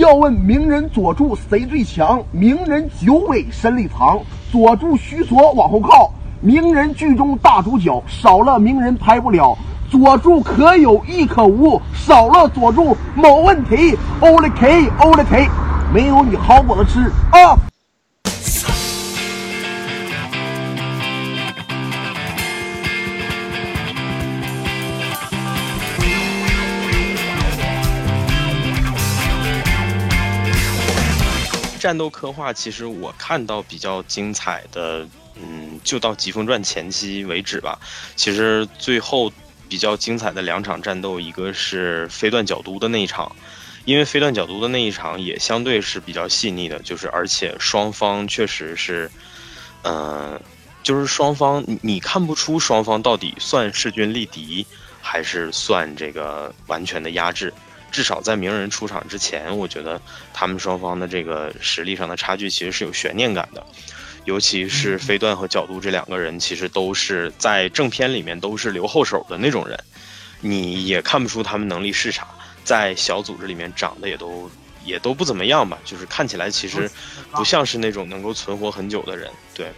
要问名人佐助谁最强？名人九尾身里藏，佐助须佐往后靠。名人剧中大主角，少了名人拍不了。佐助可有亦可无，少了佐助某问题。欧了 K，欧了 K，没有你好果子吃啊！战斗刻画其实我看到比较精彩的，嗯，就到《疾风传》前期为止吧。其实最后比较精彩的两场战斗，一个是飞段角都的那一场，因为飞段角都的那一场也相对是比较细腻的，就是而且双方确实是，嗯，就是双方你看不出双方到底算势均力敌，还是算这个完全的压制。至少在鸣人出场之前，我觉得他们双方的这个实力上的差距其实是有悬念感的，尤其是飞段和角度这两个人，其实都是在正片里面都是留后手的那种人，你也看不出他们能力是啥，在小组织里面长得也都也都不怎么样吧，就是看起来其实不像是那种能够存活很久的人，对，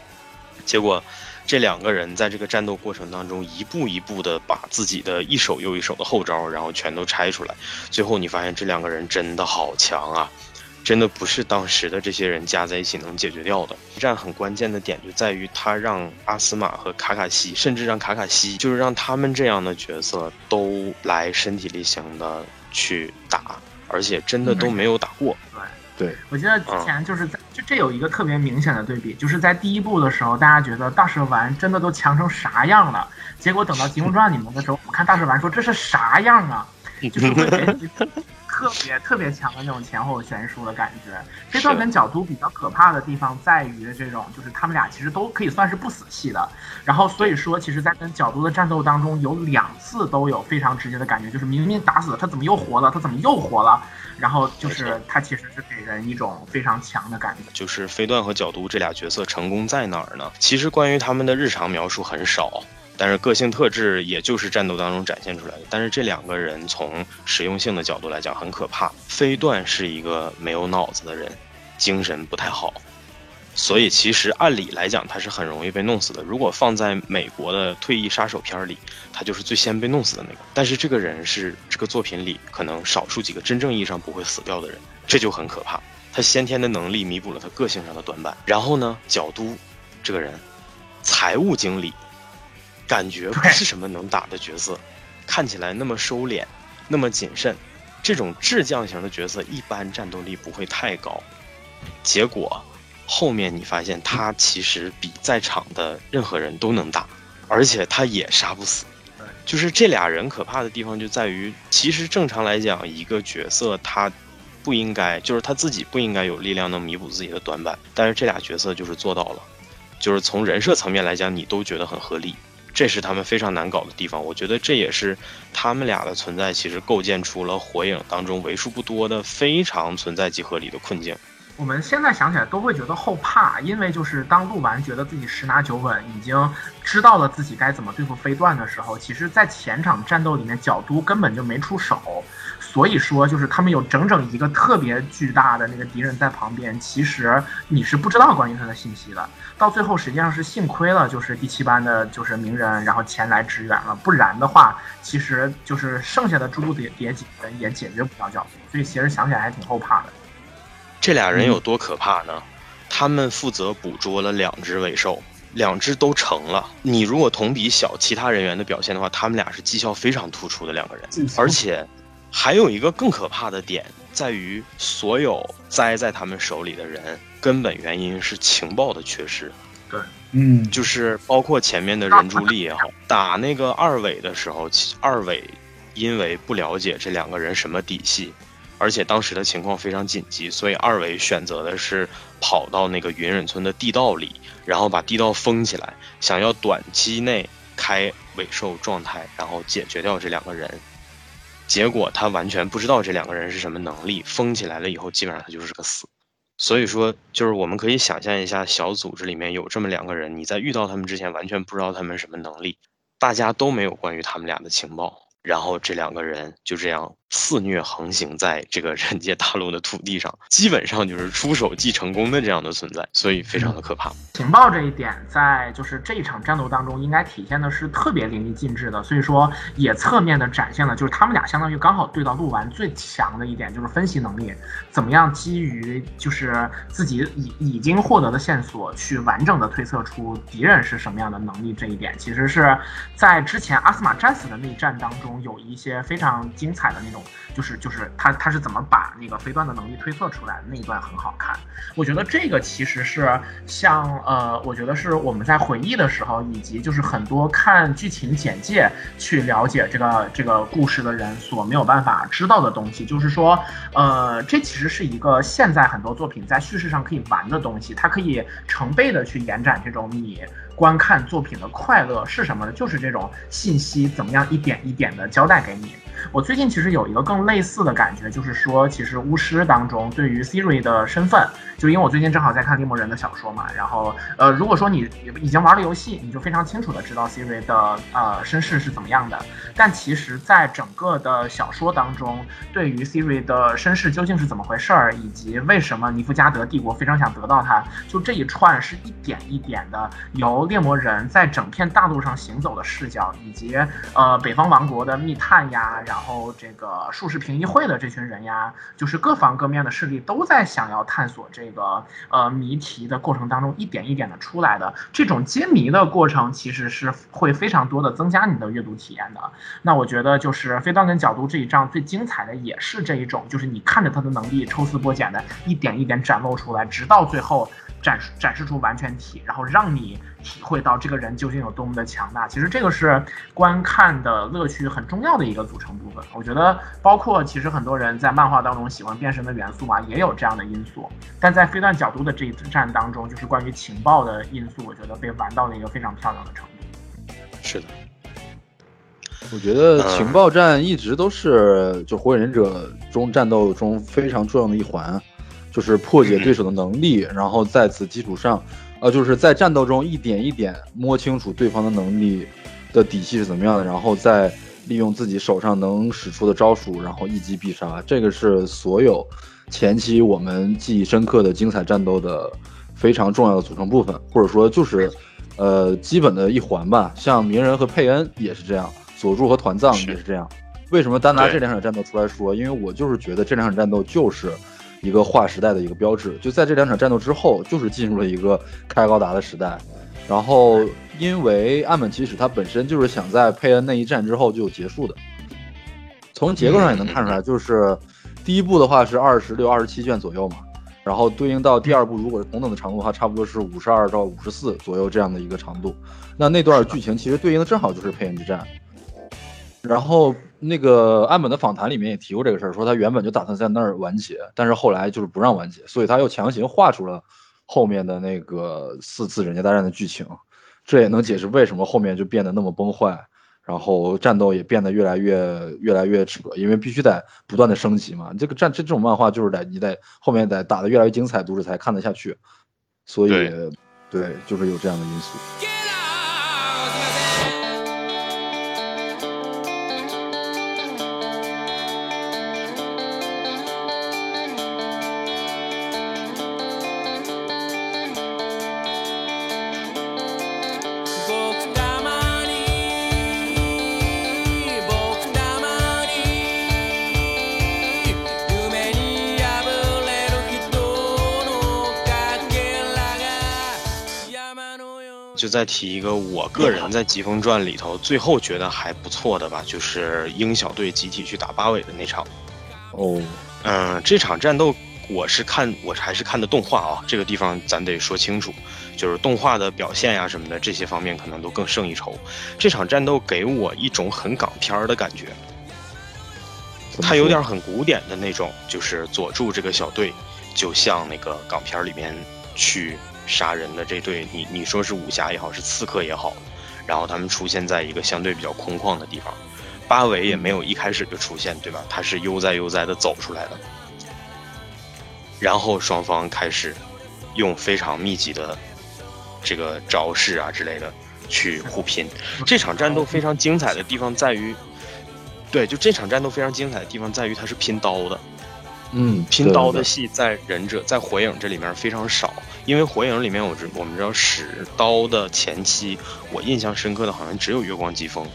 结果。这两个人在这个战斗过程当中，一步一步的把自己的一手又一手的后招，然后全都拆出来。最后你发现这两个人真的好强啊，真的不是当时的这些人加在一起能解决掉的。一战很关键的点就在于他让阿斯玛和卡卡西，甚至让卡卡西，就是让他们这样的角色都来身体力行的去打，而且真的都没有打过。对，我记得之前就是在就这有一个特别明显的对比，就是在第一部的时候，大家觉得大蛇丸真的都强成啥样了，结果等到《疾风传》里面的时候，我们看大蛇丸说这是啥样啊，就是会特别特别强的那种前后悬殊的感觉。这段跟角都比较可怕的地方在于这种，就是他们俩其实都可以算是不死系的，然后所以说，其实在跟角都的战斗当中，有两次都有非常直接的感觉，就是明明打死了他怎么又活了，他怎么又活了。然后就是他其实是给人一种非常强的感觉。就是飞段和角都这俩角色成功在哪儿呢？其实关于他们的日常描述很少，但是个性特质也就是战斗当中展现出来的。但是这两个人从实用性的角度来讲很可怕。飞段是一个没有脑子的人，精神不太好。所以其实按理来讲，他是很容易被弄死的。如果放在美国的退役杀手片里，他就是最先被弄死的那个。但是这个人是这个作品里可能少数几个真正意义上不会死掉的人，这就很可怕。他先天的能力弥补了他个性上的短板。然后呢，角都这个人，财务经理，感觉不是什么能打的角色，看起来那么收敛，那么谨慎，这种智将型的角色一般战斗力不会太高。结果。后面你发现他其实比在场的任何人都能打，而且他也杀不死。就是这俩人可怕的地方就在于，其实正常来讲，一个角色他不应该，就是他自己不应该有力量能弥补自己的短板，但是这俩角色就是做到了。就是从人设层面来讲，你都觉得很合理，这是他们非常难搞的地方。我觉得这也是他们俩的存在，其实构建出了火影当中为数不多的非常存在即合理的困境。我们现在想起来都会觉得后怕，因为就是当鹿丸觉得自己十拿九稳，已经知道了自己该怎么对付飞段的时候，其实，在前场战斗里面，角都根本就没出手，所以说就是他们有整整一个特别巨大的那个敌人在旁边，其实你是不知道关于他的信息的。到最后实际上是幸亏了，就是第七班的就是鸣人，然后前来支援了，不然的话，其实就是剩下的诸多叠叠解也解决不了角都，所以其实想起来还挺后怕的。这俩人有多可怕呢？他们负责捕捉了两只尾兽，两只都成了。你如果同比小其他人员的表现的话，他们俩是绩效非常突出的两个人。而且，还有一个更可怕的点在于，所有栽在他们手里的人，根本原因是情报的缺失。对，嗯，就是包括前面的人柱力也好，打那个二尾的时候，二尾因为不了解这两个人什么底细。而且当时的情况非常紧急，所以二尾选择的是跑到那个云忍村的地道里，然后把地道封起来，想要短期内开尾兽状态，然后解决掉这两个人。结果他完全不知道这两个人是什么能力，封起来了以后，基本上他就是个死。所以说，就是我们可以想象一下，小组织里面有这么两个人，你在遇到他们之前完全不知道他们什么能力，大家都没有关于他们俩的情报。然后这两个人就这样肆虐横行在这个人界大陆的土地上，基本上就是出手即成功的这样的存在，所以非常的可怕。情报这一点，在就是这一场战斗当中，应该体现的是特别淋漓尽致的，所以说也侧面的展现了，就是他们俩相当于刚好对到鹿丸最强的一点，就是分析能力，怎么样基于就是自己已已经获得的线索，去完整的推测出敌人是什么样的能力，这一点其实是在之前阿斯玛战死的那一战当中有一些非常精彩的那种。就是就是他他是怎么把那个飞段的能力推测出来的那一段很好看，我觉得这个其实是像呃，我觉得是我们在回忆的时候，以及就是很多看剧情简介去了解这个这个故事的人所没有办法知道的东西，就是说呃，这其实是一个现在很多作品在叙事上可以玩的东西，它可以成倍的去延展这种你。观看作品的快乐是什么呢？就是这种信息怎么样一点一点的交代给你。我最近其实有一个更类似的感觉，就是说，其实巫师当中对于 Siri 的身份，就因为我最近正好在看猎魔人的小说嘛，然后呃，如果说你已经玩了游戏，你就非常清楚的知道 Siri 的呃身世是怎么样的。但其实，在整个的小说当中，对于 Siri 的身世究竟是怎么回事儿，以及为什么尼夫加德帝国非常想得到他，就这一串是一点一点的由猎魔人在整片大陆上行走的视角，以及呃北方王国的密探呀。然后这个术士评议会的这群人呀，就是各方各面的势力都在想要探索这个呃谜题的过程当中，一点一点的出来的这种揭谜的过程，其实是会非常多的增加你的阅读体验的。那我觉得就是飞端跟角度这一仗最精彩的也是这一种，就是你看着他的能力抽丝剥茧的一点一点展露出来，直到最后。展示展示出完全体，然后让你体会到这个人究竟有多么的强大。其实这个是观看的乐趣很重要的一个组成部分。我觉得，包括其实很多人在漫画当中喜欢变身的元素啊，也有这样的因素。但在飞段角度的这一战当中，就是关于情报的因素，我觉得被玩到了一个非常漂亮的程度。是的，我觉得情报战一直都是就火影忍者中战斗中非常重要的一环。就是破解对手的能力，然后在此基础上，呃，就是在战斗中一点一点摸清楚对方的能力的底细是怎么样的，然后再利用自己手上能使出的招数，然后一击必杀。这个是所有前期我们记忆深刻的精彩战斗的非常重要的组成部分，或者说就是呃基本的一环吧。像鸣人和佩恩也是这样，佐助和团藏也是这样。为什么单拿这两场战斗出来说？因为我就是觉得这两场战斗就是。一个划时代的一个标志，就在这两场战斗之后，就是进入了一个开高达的时代。然后，因为岸本齐史他本身就是想在佩恩那一战之后就结束的。从结构上也能看出来，就是第一部的话是二十六、二十七卷左右嘛，然后对应到第二部，如果是同等的长度的话，差不多是五十二到五十四左右这样的一个长度。那那段剧情其实对应的正好就是佩恩之战。然后。那个岸本的访谈里面也提过这个事儿，说他原本就打算在那儿完结，但是后来就是不让完结，所以他又强行画出了后面的那个四次忍界大战的剧情，这也能解释为什么后面就变得那么崩坏，然后战斗也变得越来越越来越扯，因为必须得不断的升级嘛。这个战这这种漫画就是得你得后面得打得越来越精彩，读者才看得下去，所以对，就是有这样的因素。就再提一个，我个人在《疾风传》里头最后觉得还不错的吧，就是鹰小队集体去打八尾的那场。哦，嗯，这场战斗我是看，我还是看的动画啊。这个地方咱得说清楚，就是动画的表现呀什么的这些方面可能都更胜一筹。这场战斗给我一种很港片儿的感觉，它有点很古典的那种，就是佐助这个小队就像那个港片里面去。杀人的这队，你你说是武侠也好，是刺客也好，然后他们出现在一个相对比较空旷的地方，八尾也没有一开始就出现，对吧？他是悠哉悠哉的走出来的，然后双方开始用非常密集的这个招式啊之类的去互拼。这场战斗非常精彩的地方在于，对，就这场战斗非常精彩的地方在于它是拼刀的，嗯，拼刀的戏在忍者在火影这里面非常少，因为火影里面我知我们知道使刀的前期，我印象深刻的好像只有月光疾风，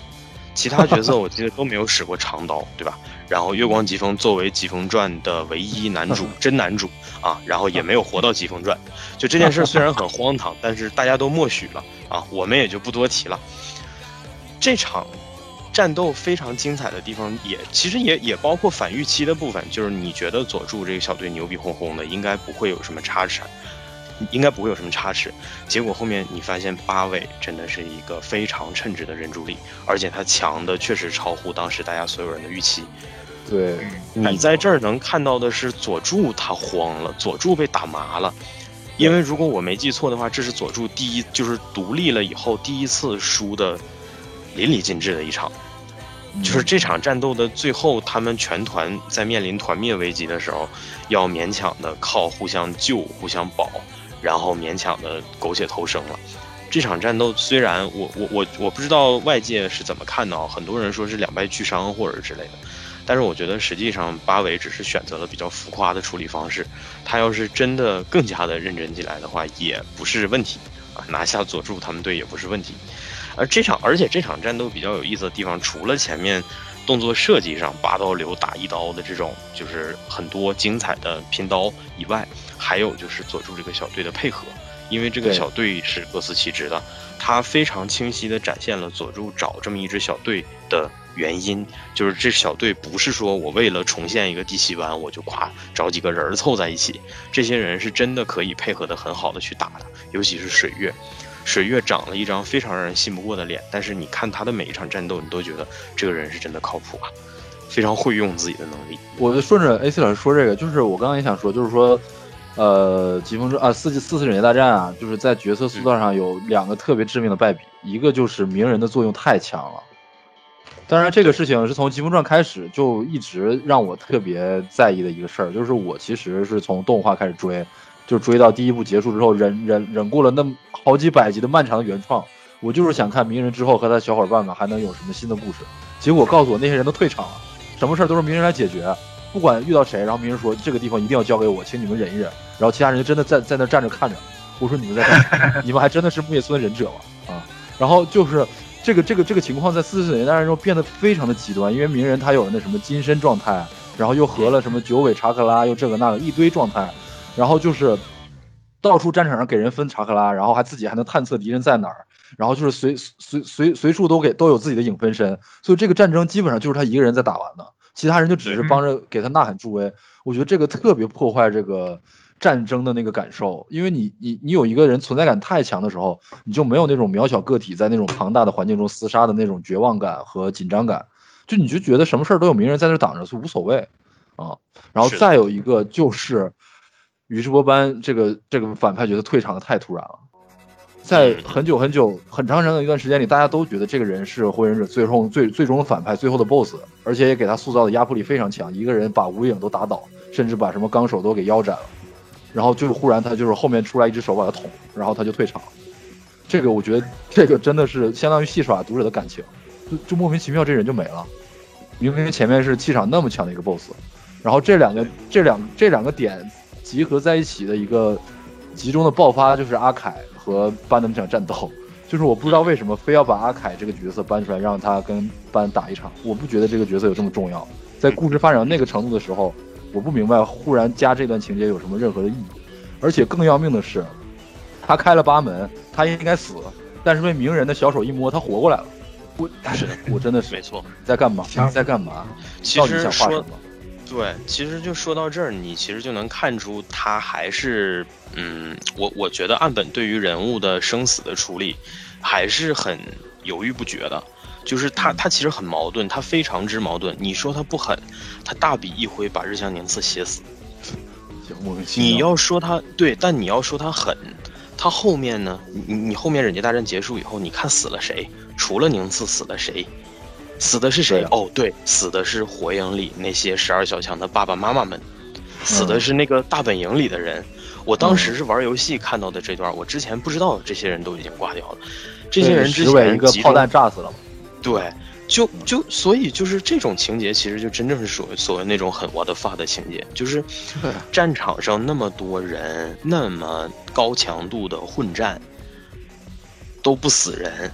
其他角色我记得都没有使过长刀，对吧？然后月光疾风作为疾风传的唯一男主真男主啊，然后也没有活到疾风传，就这件事虽然很荒唐，但是大家都默许了啊，我们也就不多提了。这场。战斗非常精彩的地方，也其实也也包括反预期的部分，就是你觉得佐助这个小队牛逼哄哄的，应该不会有什么差池，应该不会有什么差池。结果后面你发现八尾真的是一个非常称职的人助力，而且他强的确实超乎当时大家所有人的预期。对你在这儿能看到的是佐助他慌了，佐助被打麻了，因为如果我没记错的话，这是佐助第一就是独立了以后第一次输的淋漓尽致的一场。就是这场战斗的最后，他们全团在面临团灭危机的时候，要勉强的靠互相救、互相保，然后勉强的苟且偷生了。这场战斗虽然我我我我不知道外界是怎么看的，很多人说是两败俱伤或者之类的，但是我觉得实际上八尾只是选择了比较浮夸的处理方式，他要是真的更加的认真起来的话，也不是问题啊，拿下佐助他们队也不是问题。而这场，而且这场战斗比较有意思的地方，除了前面动作设计上八刀流打一刀的这种，就是很多精彩的拼刀以外，还有就是佐助这个小队的配合，因为这个小队是各司其职的，他非常清晰的展现了佐助找这么一支小队的原因，就是这小队不是说我为了重现一个第七班，我就夸找几个人凑在一起，这些人是真的可以配合的很好的去打的，尤其是水月。水月长了一张非常让人信不过的脸，但是你看他的每一场战斗，你都觉得这个人是真的靠谱啊，非常会用自己的能力。我就顺着 AC 老师说这个，就是我刚刚也想说，就是说，呃，疾风之啊四季四次忍界大战啊，就是在角色塑造上有两个特别致命的败笔，一个就是鸣人的作用太强了。当然，这个事情是从疾风传开始就一直让我特别在意的一个事儿，就是我其实是从动画开始追。就追到第一部结束之后，忍忍忍过了那好几百集的漫长的原创，我就是想看鸣人之后和他小伙伴们还能有什么新的故事。结果告诉我那些人都退场了，什么事儿都是鸣人来解决，不管遇到谁，然后鸣人说这个地方一定要交给我，请你们忍一忍。然后其他人就真的在在那站着看着。我说你们在干？你们还真的是木叶村的忍者吗？啊！然后就是这个这个这个情况在四十年代中变得非常的极端，因为鸣人他有了那什么金身状态，然后又合了什么九尾查克拉，又这个那个一堆状态。然后就是到处战场上给人分查克拉，然后还自己还能探测敌人在哪儿，然后就是随随随随处都给都有自己的影分身，所以这个战争基本上就是他一个人在打完的，其他人就只是帮着给他呐喊助威。我觉得这个特别破坏这个战争的那个感受，因为你你你有一个人存在感太强的时候，你就没有那种渺小个体在那种庞大的环境中厮杀的那种绝望感和紧张感，就你就觉得什么事儿都有名人在那挡着，就无所谓啊。然后再有一个就是。宇智波斑这个这个反派角色退场的太突然了，在很久很久很长很长的一段时间里，大家都觉得这个人是火影忍者最后最最终的反派，最后的 BOSS，而且也给他塑造的压迫力非常强，一个人把无影都打倒，甚至把什么纲手都给腰斩了，然后就忽然他就是后面出来一只手把他捅，然后他就退场了。这个我觉得这个真的是相当于戏耍读者的感情，就就莫名其妙这人就没了，明明前面是气场那么强的一个 BOSS，然后这两个这两这两个点。集合在一起的一个集中的爆发，就是阿凯和班的那场战斗。就是我不知道为什么非要把阿凯这个角色搬出来，让他跟班打一场。我不觉得这个角色有这么重要。在故事发展到那个程度的时候，我不明白忽然加这段情节有什么任何的意义。而且更要命的是，他开了八门，他应该死，但是被鸣人的小手一摸，他活过来了。我，是我真的是没错。在干嘛？你在干嘛？到底想画什么？对，其实就说到这儿，你其实就能看出他还是，嗯，我我觉得岸本对于人物的生死的处理，还是很犹豫不决的。就是他他其实很矛盾，他非常之矛盾。你说他不狠，他大笔一挥把日向宁次写死。你要说他对，但你要说他狠，他后面呢？你你后面忍界大战结束以后，你看死了谁？除了宁次，死了谁？死的是谁？哦，对，死的是火影里那些十二小强的爸爸妈妈们，死的是那个大本营里的人。我当时是玩游戏看到的这段，我之前不知道这些人都已经挂掉了。这些人之前一个炮弹炸死了。对，就就所以就是这种情节，其实就真正是属于所谓那种很我的发的情节，就是战场上那么多人，那么高强度的混战，都不死人，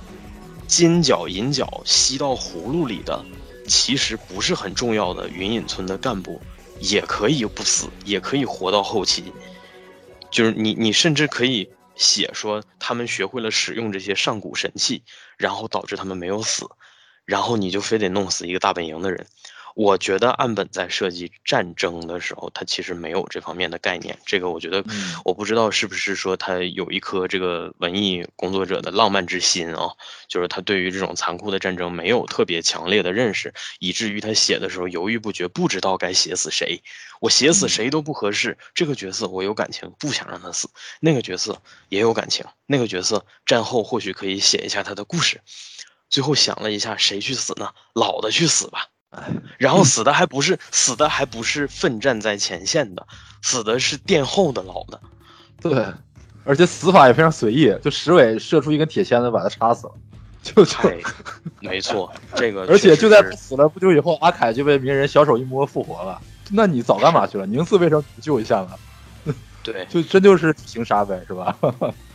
金角银角吸到葫芦里的，其实不是很重要的云隐村的干部，也可以不死，也可以活到后期，就是你你甚至可以写说他们学会了使用这些上古神器，然后导致他们没有死。然后你就非得弄死一个大本营的人，我觉得岸本在设计战争的时候，他其实没有这方面的概念。这个我觉得，我不知道是不是说他有一颗这个文艺工作者的浪漫之心啊，就是他对于这种残酷的战争没有特别强烈的认识，以至于他写的时候犹豫不决，不知道该写死谁。我写死谁都不合适。这个角色我有感情，不想让他死；那个角色也有感情，那个角色战后或许可以写一下他的故事。最后想了一下，谁去死呢？老的去死吧。然后死的还不是死的还不是奋战在前线的，死的是殿后的老的。对，而且死法也非常随意，就石伟射出一根铁签子把他插死了。就就，没错，这个。而且就在死了不久以后，阿凯就被鸣人小手一摸复活了。那你早干嘛去了？宁次为什么不救一下呢？对，就真就是行杀呗，是吧？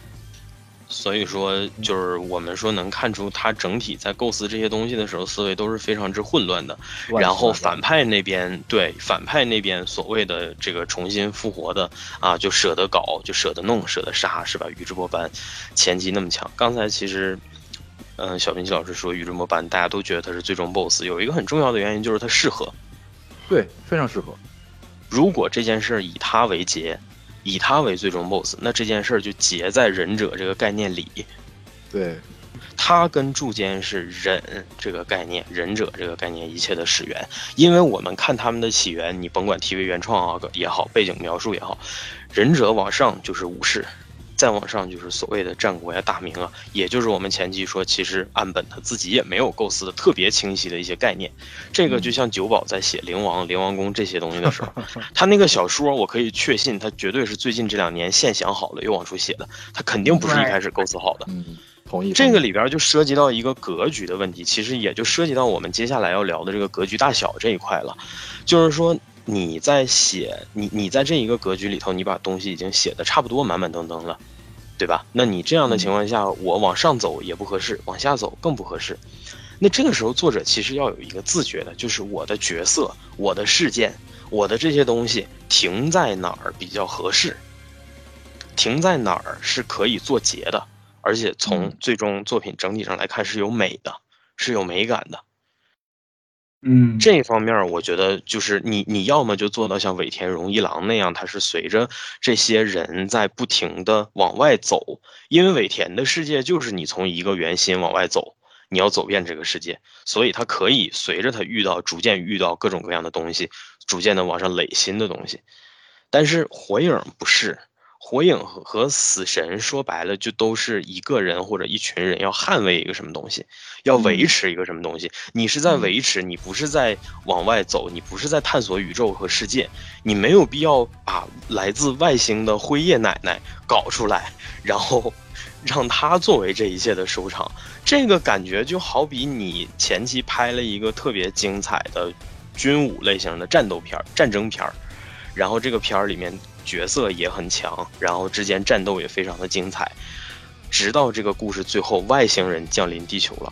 所以说，就是我们说能看出他整体在构思这些东西的时候，思维都是非常之混乱的。然后反派那边，对反派那边所谓的这个重新复活的啊，就舍得搞，就舍得弄，舍得杀，是吧？宇智波斑前期那么强，刚才其实，嗯，小平奇老师说宇智波斑大家都觉得他是最终 BOSS，有一个很重要的原因就是他适合，对，非常适合。如果这件事以他为结。以他为最终 boss，那这件事儿就结在忍者这个概念里。对，他跟柱间是忍这个概念，忍者这个概念一切的始源。因为我们看他们的起源，你甭管 TV 原创啊也好，背景描述也好，忍者往上就是武士。再往上就是所谓的战国呀、大明啊，也就是我们前期说，其实岸本他自己也没有构思的特别清晰的一些概念。这个就像九保在写灵王、灵王宫这些东西的时候，他那个小说，我可以确信他绝对是最近这两年现想好了又往出写的，他肯定不是一开始构思好的。嗯，同意。这个里边就涉及到一个格局的问题，其实也就涉及到我们接下来要聊的这个格局大小这一块了，就是说。你在写你你在这一个格局里头，你把东西已经写的差不多满满登登了，对吧？那你这样的情况下，我往上走也不合适，往下走更不合适。那这个时候，作者其实要有一个自觉的，就是我的角色、我的事件、我的这些东西停在哪儿比较合适，停在哪儿是可以做结的，而且从最终作品整体上来看是有美的，是有美感的。嗯，这方面我觉得就是你，你要么就做到像尾田荣一郎那样，他是随着这些人在不停的往外走，因为尾田的世界就是你从一个圆心往外走，你要走遍这个世界，所以他可以随着他遇到，逐渐遇到各种各样的东西，逐渐的往上垒新的东西，但是火影不是。火影和和死神说白了就都是一个人或者一群人要捍卫一个什么东西，要维持一个什么东西。你是在维持，你不是在往外走，你不是在探索宇宙和世界。你没有必要把来自外星的辉夜奶奶搞出来，然后让她作为这一切的收场。这个感觉就好比你前期拍了一个特别精彩的军武类型的战斗片、战争片儿，然后这个片儿里面。角色也很强，然后之间战斗也非常的精彩，直到这个故事最后外星人降临地球了，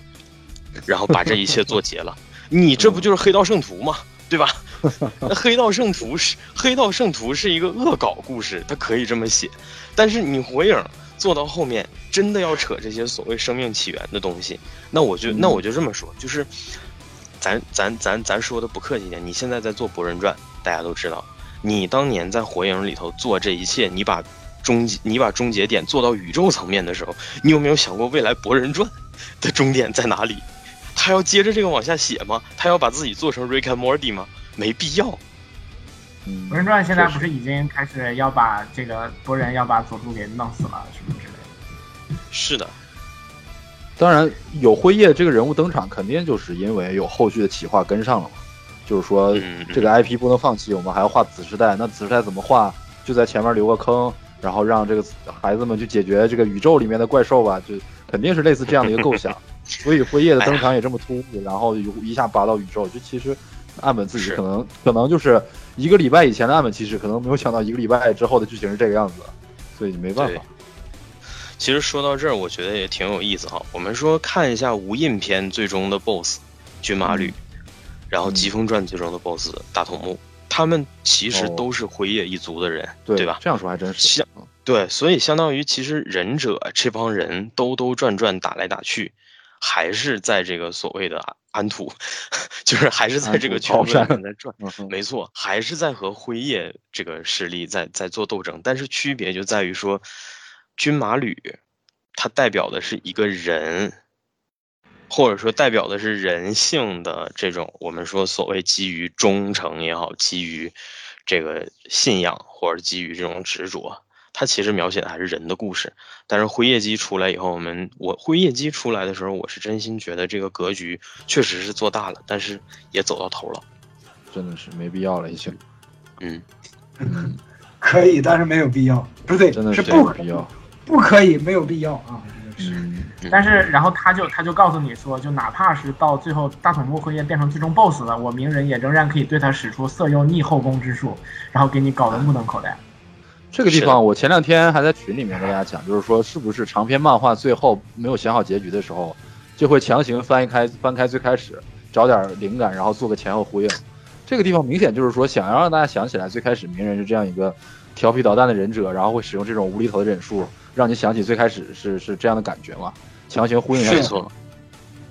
然后把这一切做结了。你这不就是黑道圣徒吗？对吧？那黑道圣徒是黑道圣徒是一个恶搞故事，它可以这么写。但是你火影做到后面，真的要扯这些所谓生命起源的东西，那我就那我就这么说，就是咱咱咱咱说的不客气点，你现在在做《博人传》，大家都知道。你当年在火影里头做这一切，你把终你把终结点做到宇宙层面的时候，你有没有想过未来博人传的终点在哪里？他要接着这个往下写吗？他要把自己做成 Rick and Morty 吗？没必要。嗯，博人传现在不是已经开始要把这个博人要把佐助给弄死了，什么之类的？是的。当然，有辉夜这个人物登场，肯定就是因为有后续的企划跟上了嘛。就是说，这个 IP 不能放弃，我们还要画子时代。那子时代怎么画？就在前面留个坑，然后让这个孩子们去解决这个宇宙里面的怪兽吧。就肯定是类似这样的一个构想。所以辉夜的登场也这么突兀，然后一下拔到宇宙，就其实岸本自己可能可能就是一个礼拜以前的岸本其实，可能没有想到一个礼拜之后的剧情是这个样子，所以没办法。其实说到这儿，我觉得也挺有意思哈。我们说看一下无印篇最终的 BOSS 军马吕，然后疾风传最终的 BOSS 大筒木，他们其实都是辉夜一族的人，对吧？这样说还真是。相对，所以相当于其实忍者这帮人兜兜转转打来打去，还是在这个所谓的安土，就是还是在这个圈子里在转。没错，还是在和辉夜这个势力在在做斗争，但是区别就在于说。军马吕，它代表的是一个人，或者说代表的是人性的这种，我们说所谓基于忠诚也好，基于这个信仰，或者基于这种执着，它其实描写的还是人的故事。但是辉夜姬出来以后，我们我辉夜姬出来的时候，我是真心觉得这个格局确实是做大了，但是也走到头了，真的是没必要了，已经。嗯，可以，但是没有必要，不对，真的是不必要。不可以，没有必要啊！嗯，但是然后他就他就告诉你说，就哪怕是到最后大筒木辉夜变成最终 BOSS 了，我鸣人也仍然可以对他使出色诱逆后宫之术，然后给你搞得目瞪口呆。这个地方我前两天还在群里面跟大家讲，就是说是不是长篇漫画最后没有想好结局的时候，就会强行翻一开翻开最开始，找点灵感，然后做个前后呼应。这个地方明显就是说想要让大家想起来最开始鸣人是这样一个调皮捣蛋的忍者，然后会使用这种无厘头的忍术。让你想起最开始是是这样的感觉嘛？强行呼应一下，没错，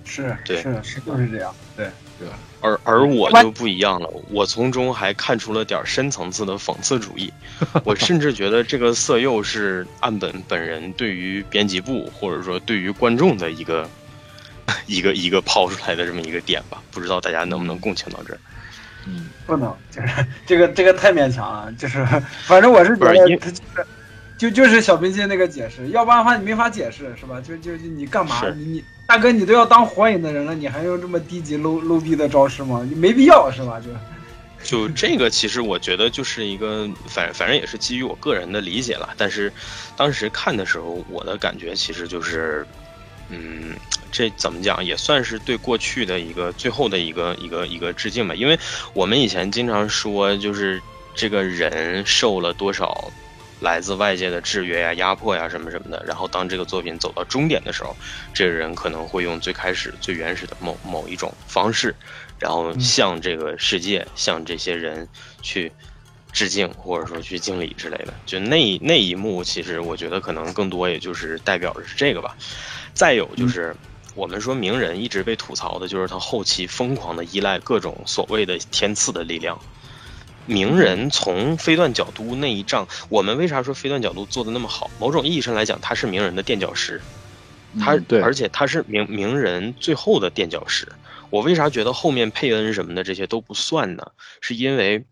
是，对，是是就是这样，对对。而而我就不一样了，我从中还看出了点深层次的讽刺主义。我甚至觉得这个色诱是岸本本人对于编辑部或者说对于观众的一个 一个一个抛出来的这么一个点吧。不知道大家能不能共情到这儿？嗯，不能，就是这个这个太勉强了。就是反正我是觉得他就是。就就是小冰心那个解释，要不然的话你没法解释，是吧？就就就你干嘛？你你大哥，你都要当火影的人了，你还用这么低级 low low 逼的招式吗？你没必要，是吧？就就这个，其实我觉得就是一个，反反正也是基于我个人的理解了。但是当时看的时候，我的感觉其实就是，嗯，这怎么讲，也算是对过去的一个最后的一个一个一个致敬吧。因为我们以前经常说，就是这个人受了多少。来自外界的制约呀、压迫呀什么什么的，然后当这个作品走到终点的时候，这个人可能会用最开始最原始的某某一种方式，然后向这个世界、向这些人去致敬，或者说去敬礼之类的。就那那一幕，其实我觉得可能更多也就是代表的是这个吧。再有就是我们说鸣人一直被吐槽的就是他后期疯狂的依赖各种所谓的天赐的力量。鸣人从飞段角度那一仗，我们为啥说飞段角度做的那么好？某种意义上来讲，他是名人的垫脚石，他而且他是名名人最后的垫脚石。我为啥觉得后面佩恩什么的这些都不算呢？是因为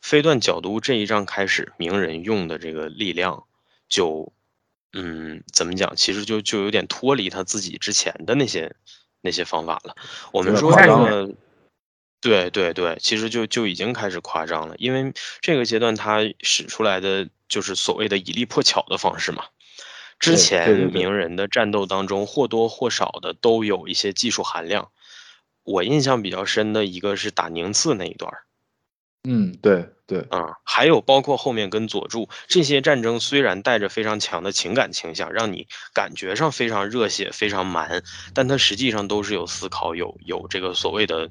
飞段角度这一仗开始，名人用的这个力量就，嗯，怎么讲？其实就就有点脱离他自己之前的那些那些方法了。我们说这个。对对对，其实就就已经开始夸张了，因为这个阶段他使出来的就是所谓的以力破巧的方式嘛。之前鸣人的战斗当中或多或少的都有一些技术含量，我印象比较深的一个是打宁次那一段嗯，对对啊，还有包括后面跟佐助这些战争，虽然带着非常强的情感倾向，让你感觉上非常热血、非常蛮，但它实际上都是有思考、有有这个所谓的，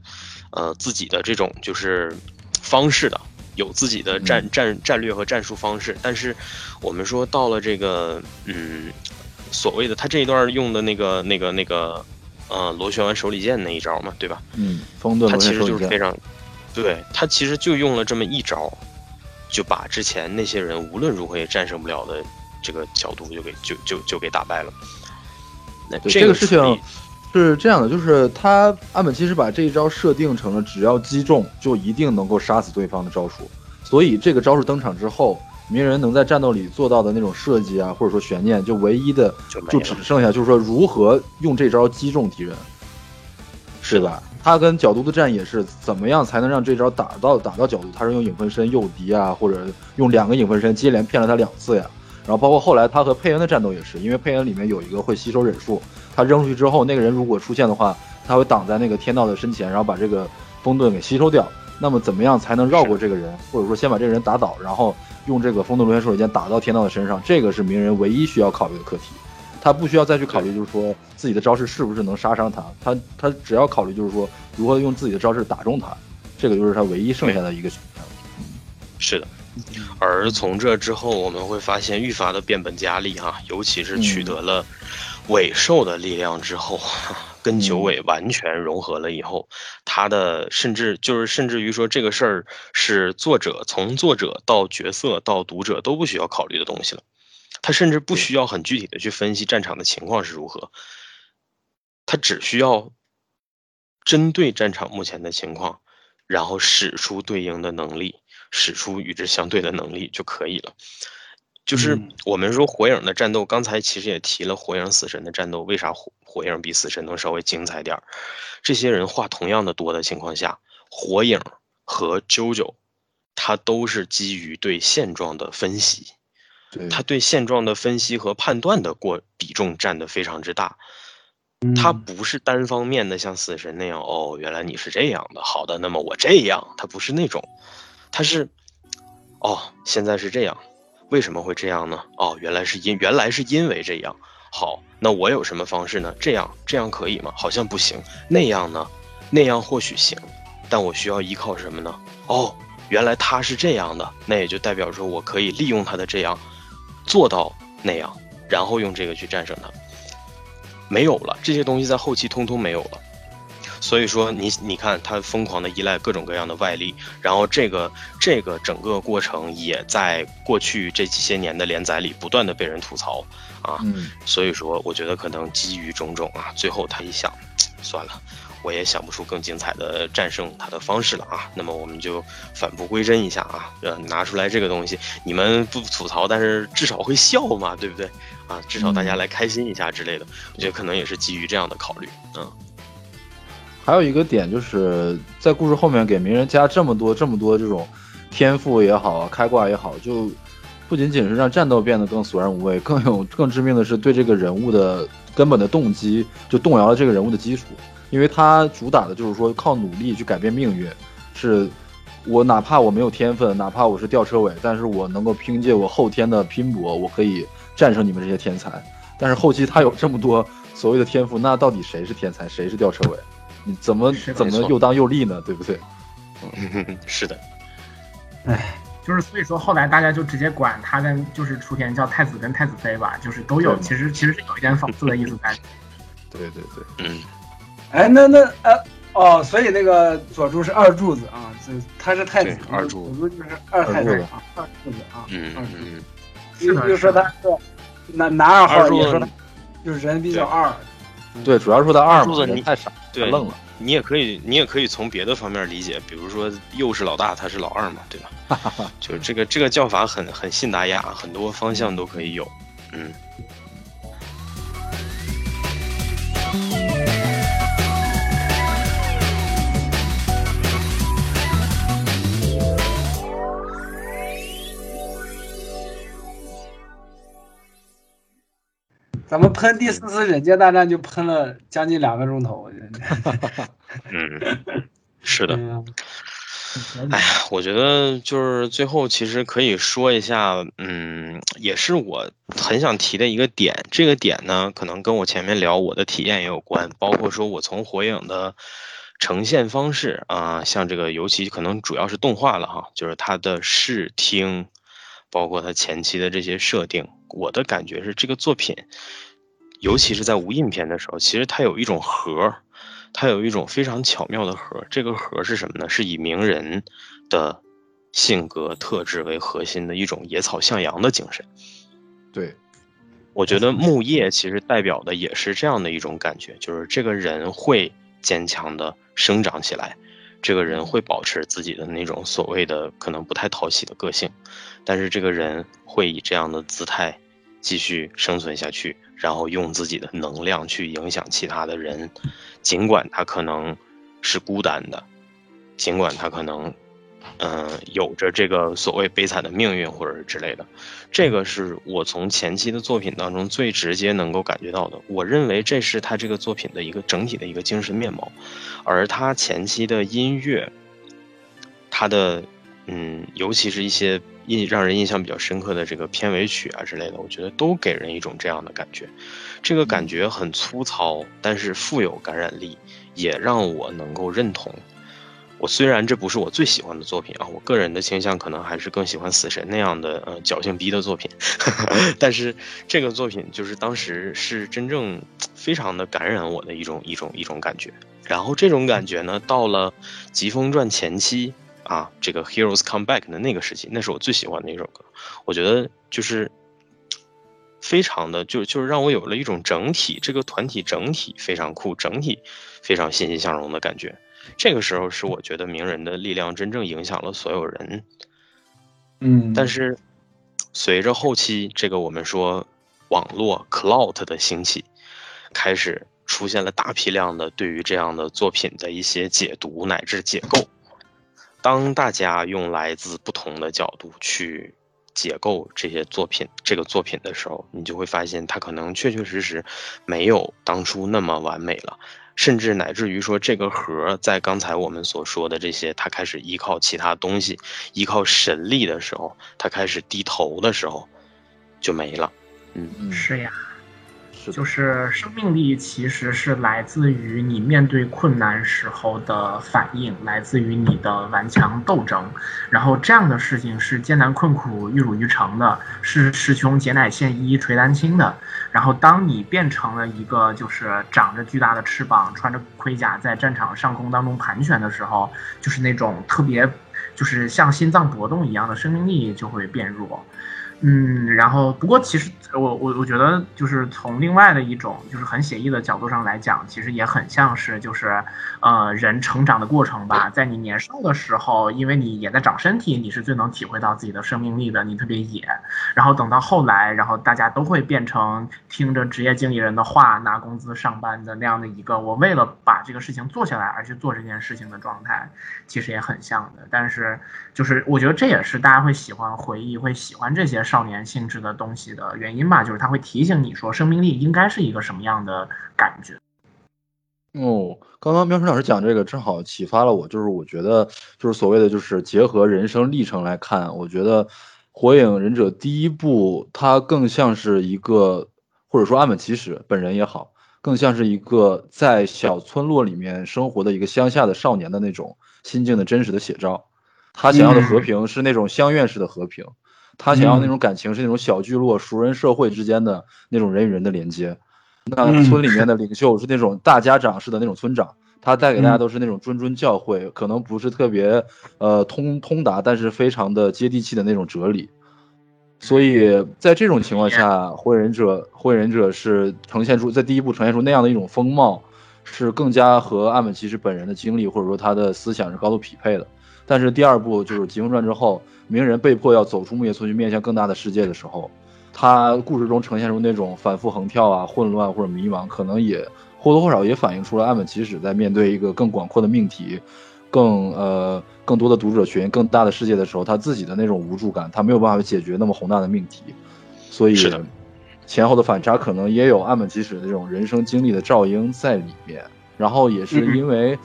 呃，自己的这种就是方式的，有自己的战战战略和战术方式。但是我们说到了这个，嗯，所谓的他这一段用的那个、那个、那个，呃，螺旋丸手里剑那一招嘛，对吧？嗯，风盾其实就是非常。对他其实就用了这么一招，就把之前那些人无论如何也战胜不了的这个角度就给就就就给打败了。那这个事情是这样的，就是他岸本其实把这一招设定成了只要击中就一定能够杀死对方的招数，所以这个招数登场之后，鸣人能在战斗里做到的那种设计啊，或者说悬念，就唯一的就只剩下就是说如何用这招击中敌人，是吧？他跟角度的战也是怎么样才能让这招打到打到角度？他是用影分身诱敌啊，或者用两个影分身接连骗了他两次呀。然后包括后来他和佩恩的战斗也是，因为佩恩里面有一个会吸收忍术，他扔出去之后，那个人如果出现的话，他会挡在那个天道的身前，然后把这个风盾给吸收掉。那么怎么样才能绕过这个人，或者说先把这个人打倒，然后用这个风盾螺旋手里剑打到天道的身上？这个是鸣人唯一需要考虑的课题。他不需要再去考虑，就是说自己的招式是不是能杀伤他，他他只要考虑就是说如何用自己的招式打中他，这个就是他唯一剩下的一个选项。是的。而从这之后，我们会发现愈发的变本加厉哈，尤其是取得了尾兽的力量之后，跟九尾完全融合了以后，他的甚至就是甚至于说这个事儿是作者从作者到角色到读者都不需要考虑的东西了，他甚至不需要很具体的去分析战场的情况是如何，他只需要针对战场目前的情况，然后使出对应的能力。使出与之相对的能力就可以了。就是我们说火影的战斗，刚才其实也提了火影死神的战斗，为啥火火影比死神能稍微精彩点儿？这些人话同样的多的情况下，火影和啾啾，他都是基于对现状的分析，他对现状的分析和判断的过比重占的非常之大。他不是单方面的像死神那样，哦，原来你是这样的，好的，那么我这样，他不是那种。他是，哦，现在是这样，为什么会这样呢？哦，原来是因原来是因为这样。好，那我有什么方式呢？这样这样可以吗？好像不行。那样呢？那样或许行，但我需要依靠什么呢？哦，原来他是这样的，那也就代表说我可以利用他的这样，做到那样，然后用这个去战胜它。没有了这些东西，在后期通通没有了。所以说，你你看他疯狂的依赖各种各样的外力，然后这个这个整个过程也在过去这几些年的连载里不断的被人吐槽啊。所以说，我觉得可能基于种种啊，最后他一想，算了，我也想不出更精彩的战胜他的方式了啊。那么我们就返璞归真一下啊，呃，拿出来这个东西，你们不吐槽，但是至少会笑嘛，对不对？啊，至少大家来开心一下之类的，我觉得可能也是基于这样的考虑，嗯。还有一个点就是在故事后面给鸣人加这么多这么多这种天赋也好，开挂也好，就不仅仅是让战斗变得更索然无味，更有更致命的是对这个人物的根本的动机就动摇了这个人物的基础，因为他主打的就是说靠努力去改变命运，是我哪怕我没有天分，哪怕我是吊车尾，但是我能够凭借我后天的拼搏，我可以战胜你们这些天才。但是后期他有这么多所谓的天赋，那到底谁是天才，谁是吊车尾？你怎么怎么又当又立呢？对不对？是的。哎，就是所以说后来大家就直接管他跟就是雏田叫太子跟太子妃吧，就是都有，其实其实是有一点讽刺的意思在。对对对，嗯。哎，那那呃哦，所以那个佐助是二柱子啊，这他是太子，二柱佐助就是二太子啊，二柱子啊，嗯嗯。又又说他是男男二号，也说他就是人比较二。对，主要说他二嘛，你太傻，太愣了。你也可以，你也可以从别的方面理解，比如说又是老大，他是老二嘛，对吧？就是这个这个叫法很很信达雅，很多方向都可以有，嗯。咱们喷第四次忍界大战就喷了将近两个钟头，我觉得。嗯，是的。哎呀，我觉得就是最后其实可以说一下，嗯，也是我很想提的一个点。这个点呢，可能跟我前面聊我的体验也有关，包括说我从火影的呈现方式啊，像这个尤其可能主要是动画了哈，就是它的视听，包括它前期的这些设定。我的感觉是，这个作品，尤其是在无印篇的时候，其实它有一种核，它有一种非常巧妙的核。这个核是什么呢？是以名人的性格特质为核心的一种野草向阳的精神。对，我觉得木叶其实代表的也是这样的一种感觉，就是这个人会坚强的生长起来，这个人会保持自己的那种所谓的可能不太讨喜的个性。但是这个人会以这样的姿态继续生存下去，然后用自己的能量去影响其他的人，尽管他可能是孤单的，尽管他可能嗯，有着这个所谓悲惨的命运或者之类的，这个是我从前期的作品当中最直接能够感觉到的。我认为这是他这个作品的一个整体的一个精神面貌，而他前期的音乐，他的嗯，尤其是一些印让人印象比较深刻的这个片尾曲啊之类的，我觉得都给人一种这样的感觉。这个感觉很粗糙，但是富有感染力，也让我能够认同。我虽然这不是我最喜欢的作品啊，我个人的倾向可能还是更喜欢死神那样的呃侥幸逼的作品，但是这个作品就是当时是真正非常的感染我的一种一种一种感觉。然后这种感觉呢，到了《疾风传》前期啊，这个 Heroes Come Back 的那个时期，那是我最喜欢的一首歌。我觉得就是非常的就就是让我有了一种整体这个团体整体非常酷，整体非常欣欣向荣的感觉。这个时候是我觉得名人的力量真正影响了所有人，嗯，但是随着后期这个我们说网络 cloud 的兴起，开始出现了大批量的对于这样的作品的一些解读乃至解构。当大家用来自不同的角度去解构这些作品，这个作品的时候，你就会发现它可能确确实实没有当初那么完美了。甚至乃至于说，这个核在刚才我们所说的这些，他开始依靠其他东西，依靠神力的时候，他开始低头的时候，就没了。嗯，是呀。就是生命力其实是来自于你面对困难时候的反应，来自于你的顽强斗争。然后这样的事情是艰难困苦玉汝于成的，是师穷节乃现，一一垂丹青的。然后当你变成了一个就是长着巨大的翅膀，穿着盔甲在战场上空当中盘旋的时候，就是那种特别就是像心脏搏动一样的生命力就会变弱。嗯，然后不过其实我我我觉得就是从另外的一种就是很写意的角度上来讲，其实也很像是就是，呃，人成长的过程吧。在你年少的时候，因为你也在长身体，你是最能体会到自己的生命力的，你特别野。然后等到后来，然后大家都会变成听着职业经理人的话拿工资上班的那样的一个，我为了把这个事情做下来而去做这件事情的状态，其实也很像的。但是就是我觉得这也是大家会喜欢回忆，会喜欢这些。少年性质的东西的原因吧，就是他会提醒你说，生命力应该是一个什么样的感觉。哦，刚刚苗春老师讲这个，正好启发了我，就是我觉得，就是所谓的，就是结合人生历程来看，我觉得《火影忍者》第一部，它更像是一个，或者说岸本齐史本人也好，更像是一个在小村落里面生活的一个乡下的少年的那种心境的真实的写照。他想要的和平是那种乡愿式的和平。他想要那种感情是那种小聚落、熟人社会之间的那种人与人的连接。那村里面的 领袖是那种大家长式的那种村长，他带给大家都是那种谆谆教诲，可能不是特别呃通通达，但是非常的接地气的那种哲理。所以在这种情况下，火影忍者火影忍者是呈现出在第一部呈现出那样的一种风貌，是更加和岸本齐史本人的经历或者说他的思想是高度匹配的。但是第二部就是《疾风传》之后，鸣人被迫要走出木叶村去面向更大的世界的时候，他故事中呈现出那种反复横跳啊、混乱或者迷茫，可能也或多或少也反映出了岸本齐史在面对一个更广阔的命题、更呃更多的读者群、更大的世界的时候，他自己的那种无助感，他没有办法解决那么宏大的命题，所以前后的反差可能也有岸本齐史的这种人生经历的照应在里面，然后也是因为。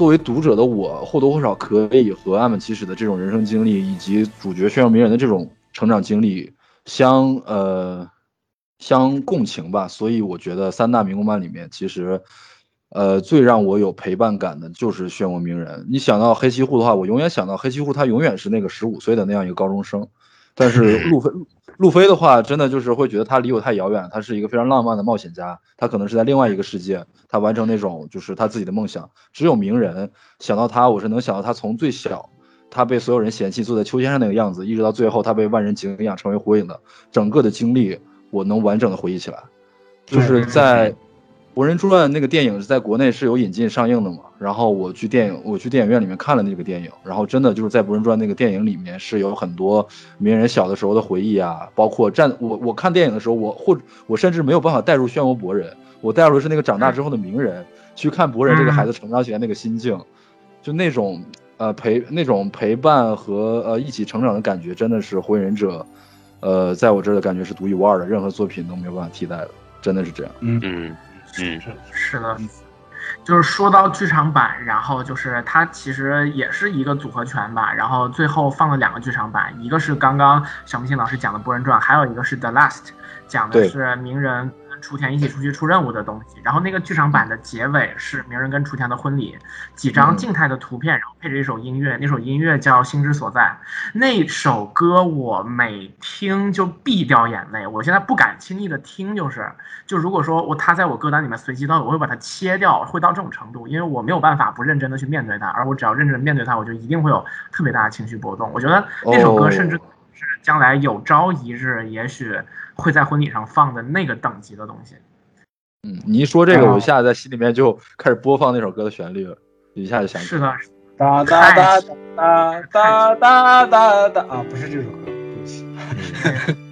作为读者的我，或多或少可以和岸本齐史的这种人生经历，以及主角炫耀鸣人的这种成长经历相呃相共情吧。所以我觉得三大民工漫里面，其实呃最让我有陪伴感的就是漩涡鸣人。你想到黑崎护的话，我永远想到黑崎护，他永远是那个十五岁的那样一个高中生。但是 路飞路飞的话，真的就是会觉得他离我太遥远。他是一个非常浪漫的冒险家，他可能是在另外一个世界，他完成那种就是他自己的梦想。只有鸣人想到他，我是能想到他从最小，他被所有人嫌弃坐在秋千上那个样子，一直到最后他被万人敬仰成为火影的整个的经历，我能完整的回忆起来，就是在。《博人传》那个电影是在国内是有引进上映的嘛？然后我去电影，我去电影院里面看了那个电影，然后真的就是在《博人传》那个电影里面是有很多鸣人小的时候的回忆啊，包括站我我看电影的时候，我或我甚至没有办法带入漩涡博人，我带入的是那个长大之后的鸣人去看博人这个孩子成长起来那个心境，就那种呃陪那种陪伴和呃一起成长的感觉，真的是《火影忍者》，呃，在我这儿的感觉是独一无二的，任何作品都没有办法替代的，真的是这样。嗯嗯嗯，是的。就是说到剧场版，然后就是它其实也是一个组合拳吧，然后最后放了两个剧场版，一个是刚刚小明星老师讲的《博人传》，还有一个是《The Last》，讲的是鸣人。雏田一起出去出任务的东西，然后那个剧场版的结尾是鸣人跟雏田的婚礼，几张静态的图片，然后配着一首音乐，那首音乐叫《心之所在》。那首歌我每听就必掉眼泪，我现在不敢轻易的听，就是就如果说我他在我歌单里面随机到，我会把它切掉，会到这种程度，因为我没有办法不认真的去面对它，而我只要认真面对它，我就一定会有特别大的情绪波动。我觉得那首歌甚至是将来有朝一日，也许。会在婚礼上放的那个等级的东西。嗯，你一说这个，我一下在心里面就开始播放那首歌的旋律了，一下就想起。是的，哒哒哒哒哒哒哒哒啊，不是这首歌，对不起。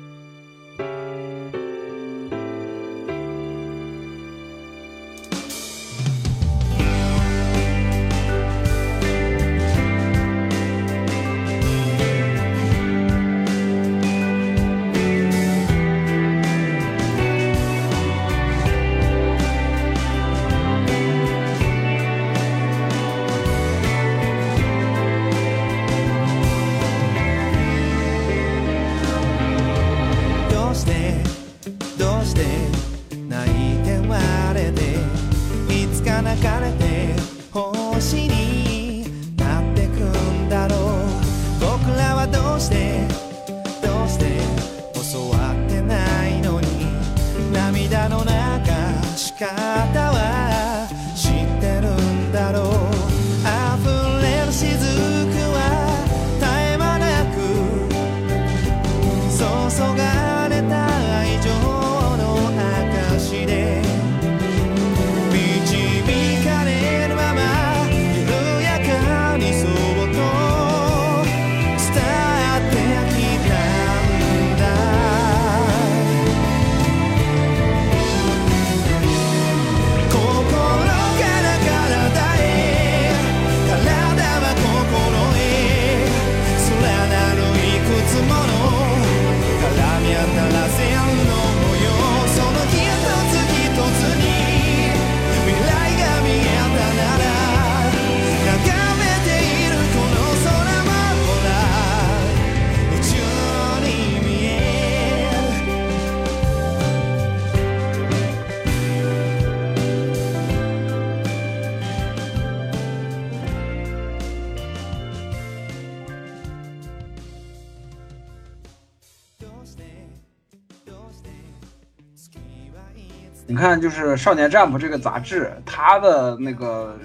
看，就是《少年战部》这个杂志，它的那个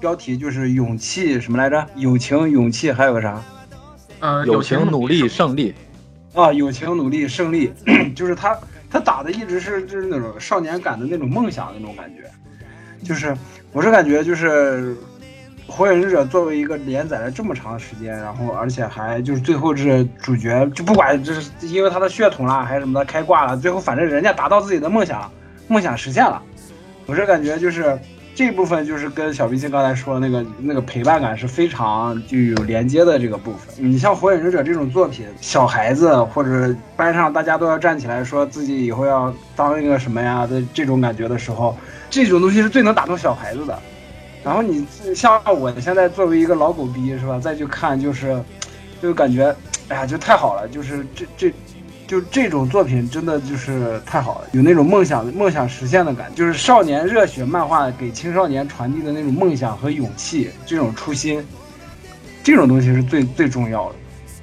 标题就是“勇气”什么来着？友情、勇气，还有个啥？呃，友情、努力、胜利。啊，友情、努力、胜利，就是他，他打的一直是就是那种少年感的那种梦想那种感觉。就是我是感觉，就是《火影忍者》作为一个连载了这么长时间，然后而且还就是最后是主角，就不管这是因为他的血统啦，还是什么的开挂了，最后反正人家达到自己的梦想。梦想实现了，我是感觉就是这部分就是跟小明星刚才说的那个那个陪伴感是非常就有连接的这个部分。你像《火影忍者》这种作品，小孩子或者班上大家都要站起来说自己以后要当一个什么呀的这种感觉的时候，这种东西是最能打动小孩子的。然后你像我现在作为一个老狗逼是吧，再去看就是，就感觉哎呀就太好了，就是这这。就这种作品真的就是太好了，有那种梦想梦想实现的感觉，就是少年热血漫画给青少年传递的那种梦想和勇气，这种初心，这种东西是最最重要的。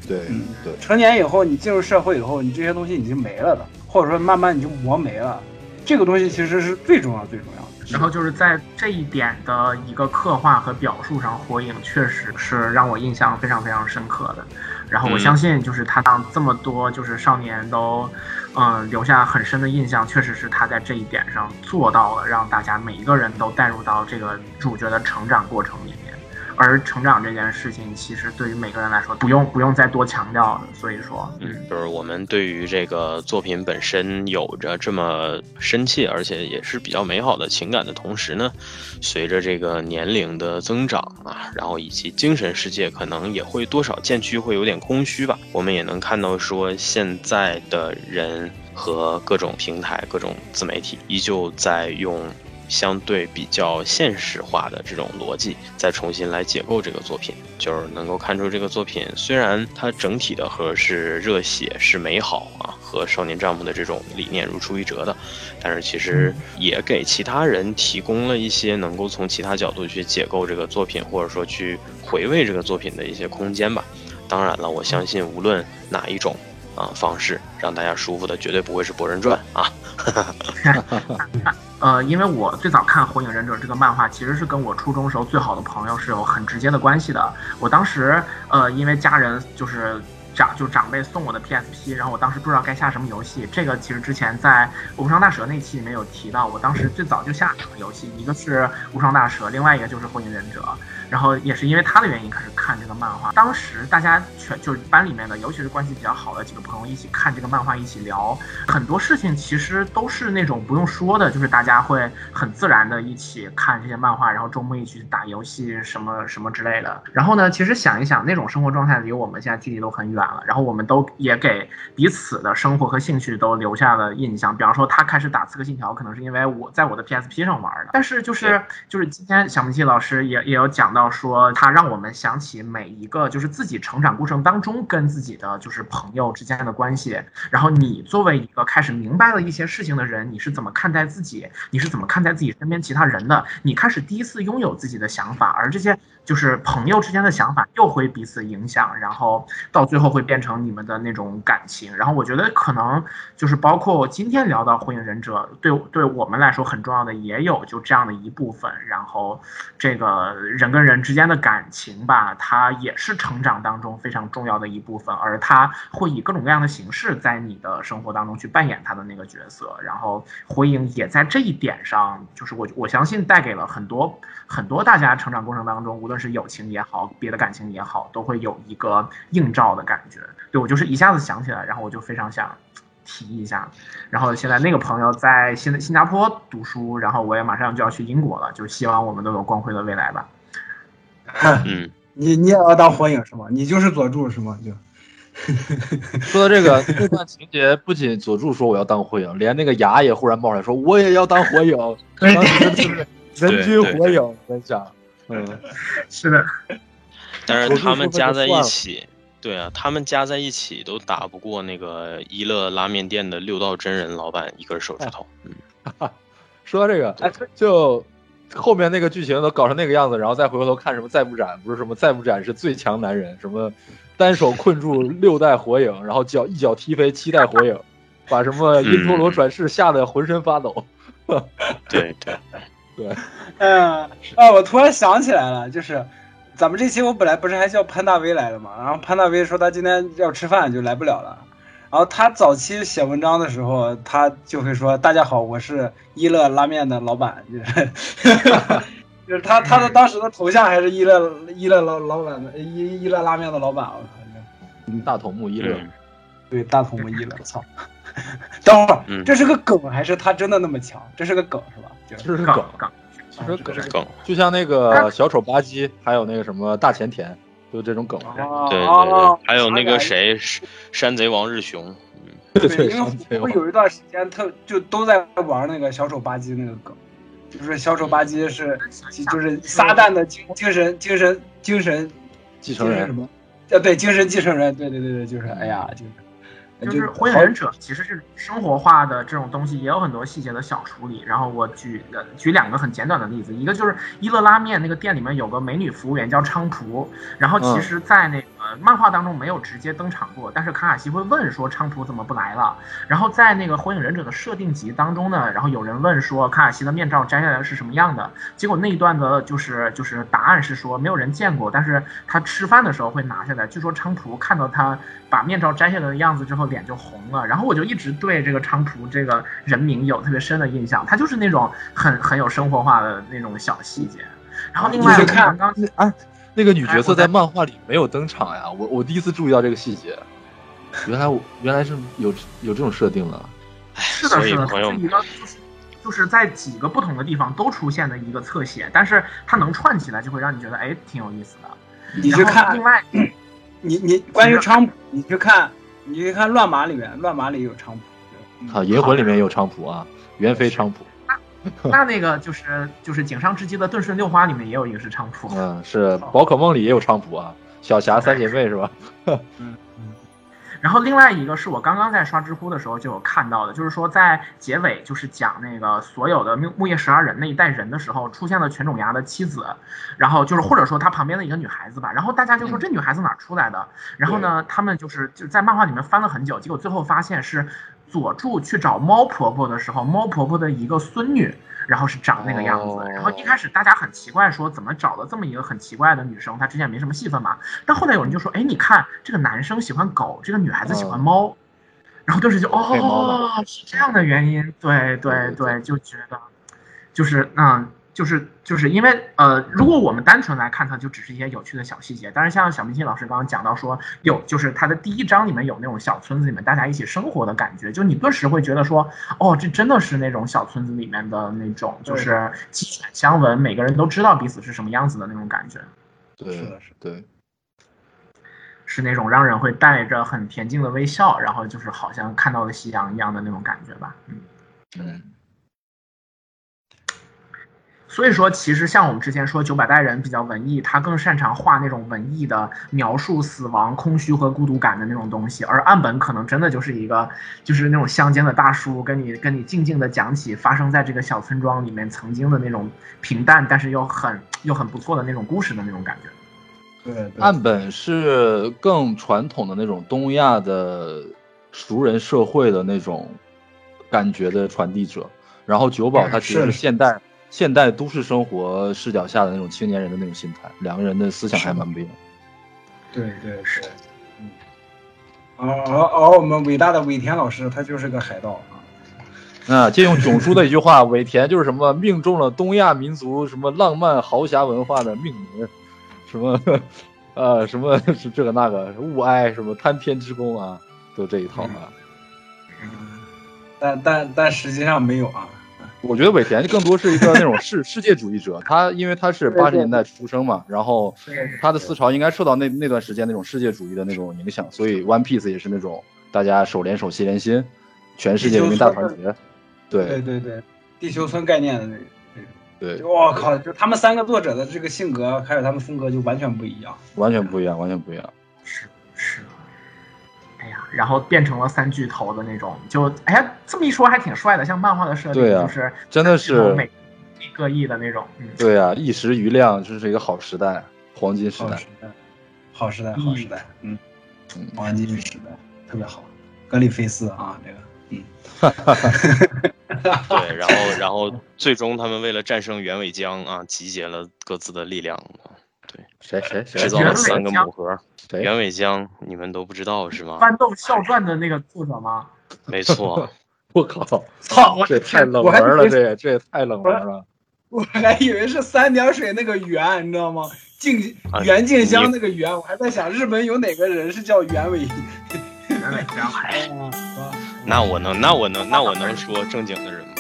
对，嗯，对。成年以后，你进入社会以后，你这些东西已经没了的，或者说慢慢你就磨没了，这个东西其实是最重要最重要的。然后就是在这一点的一个刻画和表述上，火影确实是让我印象非常非常深刻的。然后我相信，就是他让这么多就是少年都，嗯，留下很深的印象，确实是他在这一点上做到了，让大家每一个人都带入到这个主角的成长过程里面。而成长这件事情，其实对于每个人来说，不用不用再多强调了。所以说，嗯，就是我们对于这个作品本身有着这么深切，而且也是比较美好的情感的同时呢，随着这个年龄的增长啊，然后以及精神世界可能也会多少渐趋，会有点空虚吧。我们也能看到说，现在的人和各种平台、各种自媒体依旧在用。相对比较现实化的这种逻辑，再重新来解构这个作品，就是能够看出这个作品虽然它整体的和是热血是美好啊，和少年丈夫的这种理念如出一辙的，但是其实也给其他人提供了一些能够从其他角度去解构这个作品，或者说去回味这个作品的一些空间吧。当然了，我相信无论哪一种啊方式让大家舒服的，绝对不会是《博人传》啊。呃，因为我最早看《火影忍者》这个漫画，其实是跟我初中时候最好的朋友是有很直接的关系的。我当时，呃，因为家人就是长就长辈送我的 PSP，然后我当时不知道该下什么游戏。这个其实之前在《无双大蛇》那期里面有提到，我当时最早就下两个游戏，一个是《无双大蛇》，另外一个就是《火影忍者》。然后也是因为他的原因开始看这个漫画。当时大家全就是班里面的，尤其是关系比较好的几个朋友一起看这个漫画，一起聊很多事情，其实都是那种不用说的，就是大家会很自然的一起看这些漫画，然后周末一起打游戏什么什么之类的。然后呢，其实想一想，那种生活状态离我们现在距离都很远了。然后我们都也给彼此的生活和兴趣都留下了印象。比方说，他开始打刺客信条，可能是因为我在我的 PSP 上玩的。但是就是就是今天小明气老师也也有讲到。说他让我们想起每一个就是自己成长过程当中跟自己的就是朋友之间的关系，然后你作为一个开始明白了一些事情的人，你是怎么看待自己？你是怎么看待自己身边其他人的？你开始第一次拥有自己的想法，而这些。就是朋友之间的想法又会彼此影响，然后到最后会变成你们的那种感情。然后我觉得可能就是包括今天聊到《火影忍者》，对对我们来说很重要的也有就这样的一部分。然后这个人跟人之间的感情吧，它也是成长当中非常重要的一部分，而它会以各种各样的形式在你的生活当中去扮演他的那个角色。然后火影也在这一点上，就是我我相信带给了很多很多大家成长过程当中，无论。论是友情也好，别的感情也好，都会有一个映照的感觉。对我就是一下子想起来，然后我就非常想提一下。然后现在那个朋友在新新加坡读书，然后我也马上就要去英国了，就希望我们都有光辉的未来吧。嗯，你你也要当火影是吗？你就是佐助是吗？就 说到这个这段情节，不仅佐助说我要当火影，连那个牙也忽然冒出来说我也要当火影。对人均火影，我跟你讲。嗯，是的，但是他们加在一起，对啊，他们加在一起都打不过那个一乐拉面店的六道真人老板一根手指头。嗯，说到这个，就后面那个剧情都搞成那个样子，然后再回过头看什么再不斩，不是什么再不斩是最强男人，什么单手困住六代火影，然后脚一脚踢飞七代火影，把什么因陀罗转世吓得浑身发抖。对 对。对，嗯啊，我突然想起来了，就是咱们这期我本来不是还叫潘大威来的嘛，然后潘大威说他今天要吃饭就来不了了，然后他早期写文章的时候，他就会说大家好，我是一乐拉面的老板，就是，就是他他的当时的头像还是一乐一乐老老板的一一乐拉面的老板，我靠，大头目一乐，对，大头目一乐，我操。等会儿，这是个梗还是他真的那么强？这是个梗是吧？这是梗，梗，这是梗，梗。就像那个小丑吧唧，还有那个什么大前田，就这种梗。对对对，还有那个谁，山贼王日雄。对，因为我有一段时间特就都在玩那个小丑吧唧那个梗，就是小丑吧唧是就是撒旦的精精神精神精神继承人什么？呃，对，精神继承人，对对对对，就是哎呀，就是。就是火影忍者，其实是生活化的这种东西，也有很多细节的小处理。然后我举呃举两个很简短的例子，一个就是一乐拉面那个店里面有个美女服务员叫昌蒲，然后其实，在那个漫画当中没有直接登场过，但是卡卡西会问说昌蒲怎么不来了。然后在那个火影忍者的设定集当中呢，然后有人问说卡卡西的面罩摘下来是什么样的，结果那一段的就是就是答案是说没有人见过，但是他吃饭的时候会拿下来。据说昌蒲看到他把面罩摘下来的样子之后。脸就红了，然后我就一直对这个昌蒲这个人名有特别深的印象，他就是那种很很有生活化的那种小细节。然后另外，刚刚啊，那个女角色在漫画里没有登场呀，我我第一次注意到这个细节，原来我原来是有有这种设定的。是的，是的，是一个就是就是在几个不同的地方都出现的一个侧写，但是它能串起来，就会让你觉得哎挺有意思的。你去看，另外，你你关于菖蒲，你去看，你去看乱马里面，乱马里有菖蒲，好，银魂里面有菖蒲啊，元妃菖蒲。那那个就是就是井上之基的顿顺六花里面也有一个是菖蒲，嗯，是宝可梦里也有菖蒲啊，小霞三姐妹是吧？嗯。然后另外一个是我刚刚在刷知乎的时候就有看到的，就是说在结尾就是讲那个所有的木木叶十二人那一代人的时候，出现了犬种牙的妻子，然后就是或者说他旁边的一个女孩子吧，然后大家就说这女孩子哪出来的？然后呢，他们就是就在漫画里面翻了很久，结果最后发现是佐助去找猫婆婆的时候，猫婆婆的一个孙女。然后是长那个样子，然后一开始大家很奇怪，说怎么找了这么一个很奇怪的女生，她之前没什么戏份嘛。但后来有人就说，哎，你看这个男生喜欢狗，这个女孩子喜欢猫，然后顿时就哦，是这样的原因，对对对，就觉得就是嗯。就是就是因为呃，如果我们单纯来看它，就只是一些有趣的小细节。但是像小明星老师刚刚讲到说，有就是它的第一章里面有那种小村子里面大家一起生活的感觉，就你顿时会觉得说，哦，这真的是那种小村子里面的那种，就是鸡犬相闻，每个人都知道彼此是什么样子的那种感觉。对，是的，是对，是那种让人会带着很恬静的微笑，然后就是好像看到了夕阳一样的那种感觉吧。嗯嗯。所以说，其实像我们之前说九百代人比较文艺，他更擅长画那种文艺的描述死亡、空虚和孤独感的那种东西，而岸本可能真的就是一个，就是那种乡间的大叔，跟你跟你静静的讲起发生在这个小村庄里面曾经的那种平淡，但是又很又很不错的那种故事的那种感觉。对，岸本是更传统的那种东亚的熟人社会的那种感觉的传递者，然后九保他其实是现代。现代都市生活视角下的那种青年人的那种心态，两个人的思想还蛮不一样。对对是，嗯，而而而我们伟大的尾田老师，他就是个海盗啊！啊，借用囧叔的一句话，尾田就是什么命中了东亚民族什么浪漫豪侠文化的命门，什么 呃什么是这个那个物哀什么贪天之功啊，都这一套啊。嗯，但但但实际上没有啊。我觉得尾田更多是一个那种世 世界主义者，他因为他是八十年代出生嘛，然后他的思潮应该受到那那段时间那种世界主义的那种影响，所以 One Piece 也是那种大家手连手心连心，全世界人民大团结。对对对对，地球村概念的那个。对，我靠，就他们三个作者的这个性格还有他们风格就完全不一样，完全不一样，完全不一样。然后变成了三巨头的那种，就哎呀，这么一说还挺帅的，像漫画的设定，就是真的是每各异的那种。对啊，一时余亮，就是一个好时代，黄金时代，好时代，好时代，嗯，黄金时代特别好。格里菲斯啊，这个，嗯，对，然后然后最终他们为了战胜袁伟江啊，集结了各自的力量。对，谁谁谁制造了三个母盒？袁伟江，你们都不知道是吗？翻斗笑传的那个作者吗？没错。我靠！操！这太冷门了，这也这也太冷门了。我还以为是三点水那个袁，你知道吗？静袁静香那个袁，我还在想日本有哪个人是叫袁伟？袁伟江。那我能，那我能，那我能说正经的人吗？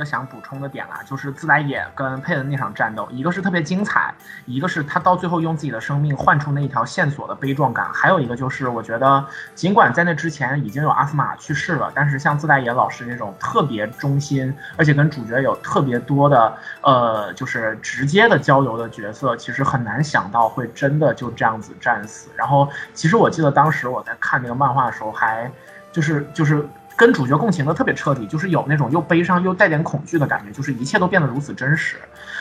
个想补充的点啦，就是自来也跟佩恩那场战斗，一个是特别精彩，一个是他到最后用自己的生命换出那一条线索的悲壮感，还有一个就是我觉得，尽管在那之前已经有阿斯玛去世了，但是像自来也老师这种特别忠心，而且跟主角有特别多的呃，就是直接的交流的角色，其实很难想到会真的就这样子战死。然后，其实我记得当时我在看那个漫画的时候，还就是就是。跟主角共情的特别彻底，就是有那种又悲伤又带点恐惧的感觉，就是一切都变得如此真实。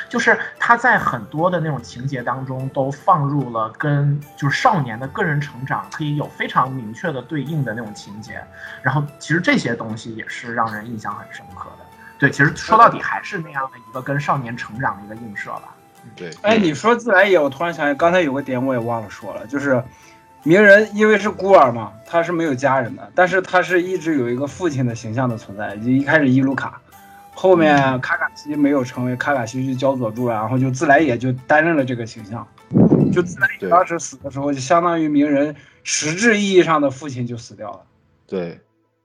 就是他在很多的那种情节当中，都放入了跟就是少年的个人成长可以有非常明确的对应的那种情节。然后其实这些东西也是让人印象很深刻的。对，其实说到底还是那样的一个跟少年成长的一个映射吧。对，哎，你说自来也，我突然想起刚才有个点，我也忘了说了，就是。鸣人因为是孤儿嘛他是没有家人的但是他是一直有一个父亲的形象的存在就一开始伊鲁卡后面卡卡西没有成为卡卡西去教佐助然后就自来也就担任了这个形象就自来也当时死的时候就相当于鸣人实质意义上的父亲就死掉了。对。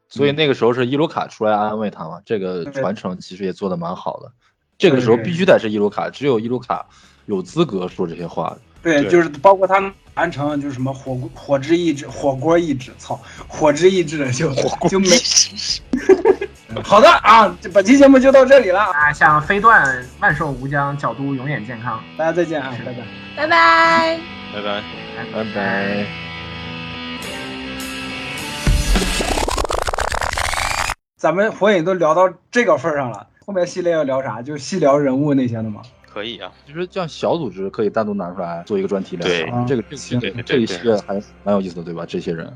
所以那个时候是伊鲁卡出来安慰他嘛这个传承其实也做的蛮好的。这个时候必须得是伊鲁卡只有伊鲁卡有资格说这些话。对，就是包括他完成，就是什么火锅火之意志火锅意志，操火之意志就就没。好的啊，这本期节目就到这里了啊！向飞段万寿无疆，角都永远健康，大家再见啊！拜拜拜拜拜拜拜拜。咱们火影都聊到这个份上了，后面系列要聊啥？就细聊人物那些的吗？可以啊。其实像小组织可以单独拿出来做一个专题来这个这个这一系列还蛮有意思的对吧？这些人。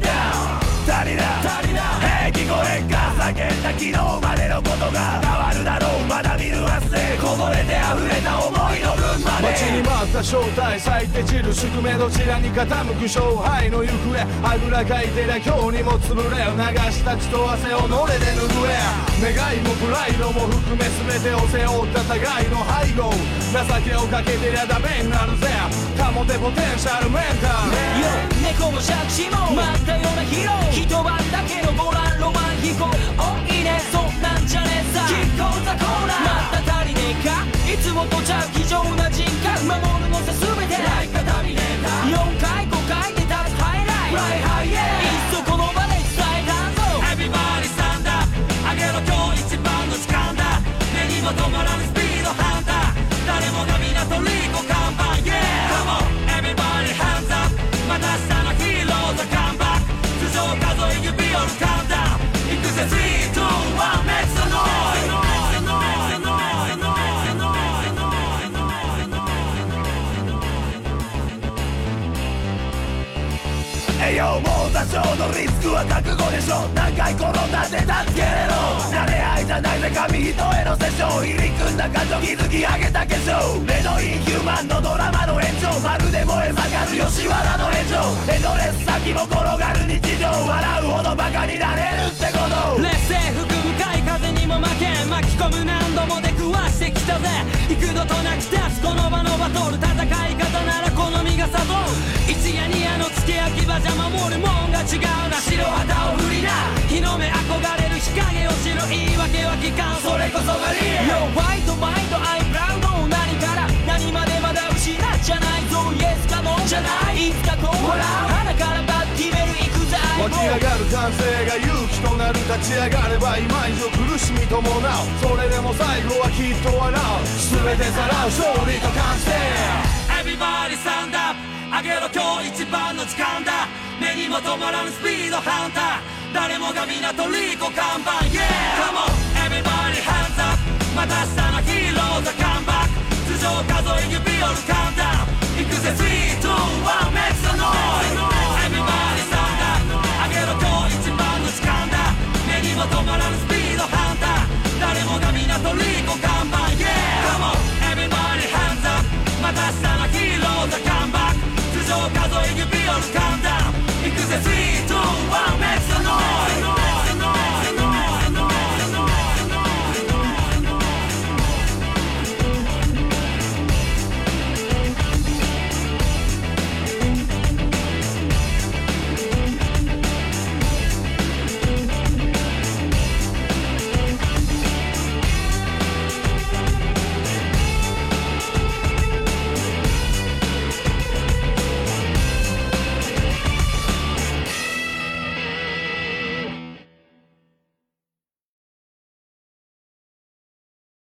down. 昨日までのことが変わるだろうまだ見る明日へこぼれて溢れた思いの分まで待ちに待った正体咲いて散る宿命どちらに傾く勝敗の行方あぐらかいてりゃ今日にも潰れ流した血と汗をのれで拭え願いもプライドも含め全てを背負った互いの背後情けをかけてりゃダメになるぜ。保てポテンシャルメンタル、よ猫も借地も待っ。たようなヒーロー一晩だけのボランロマン飛行じゃねえさ。キッコーザコーラまた足りねえか？いつもとじゃ非常な人格。守るのさ全て。ライカ足りねえか。4回くは覚悟でしょ何回転んだって助けれろ慣れ合いじゃないぜ紙一重のセッション入り組んだ感情築き上げた化粧目のインヒューマンのドラマの延長まるで燃え盛る吉原の炎上エンドレス先も転がる日常笑うほどバカになれるってこと劣勢吹く向かい風にも負け巻き込む何度も出くわしてきたぜ。幾度となくたじゃ守るもんが違うな白旗を振りな。日の目憧れる日陰をしろ言い訳は聞かん。それこそがリアル。Yo ファイトマイトアイプラウド何から。何までまだ失っちゃないぞ。イエスかもじゃない。いつかこうほら。鼻からバッ決める行くぜ。湧き上がる歓声が勇気となる立ち上がれば今以上苦しみ伴うそれでも最後はきっと笑う。全てさらう勝利と感じて Everybody stand up 上げろ今日一番の時間だ。目にも止まらぬスピードハンター。誰もが皆とリコ看板。Yeah! Come on everybody hands up また明日のヒーローザカンバック。頭上数え指折るカウンター。行くぜ。321 make the noise Everybody stand up あげろ今日一番の時間だ。目にも止まらぬスピードハンター。You be on down. Because the three, two,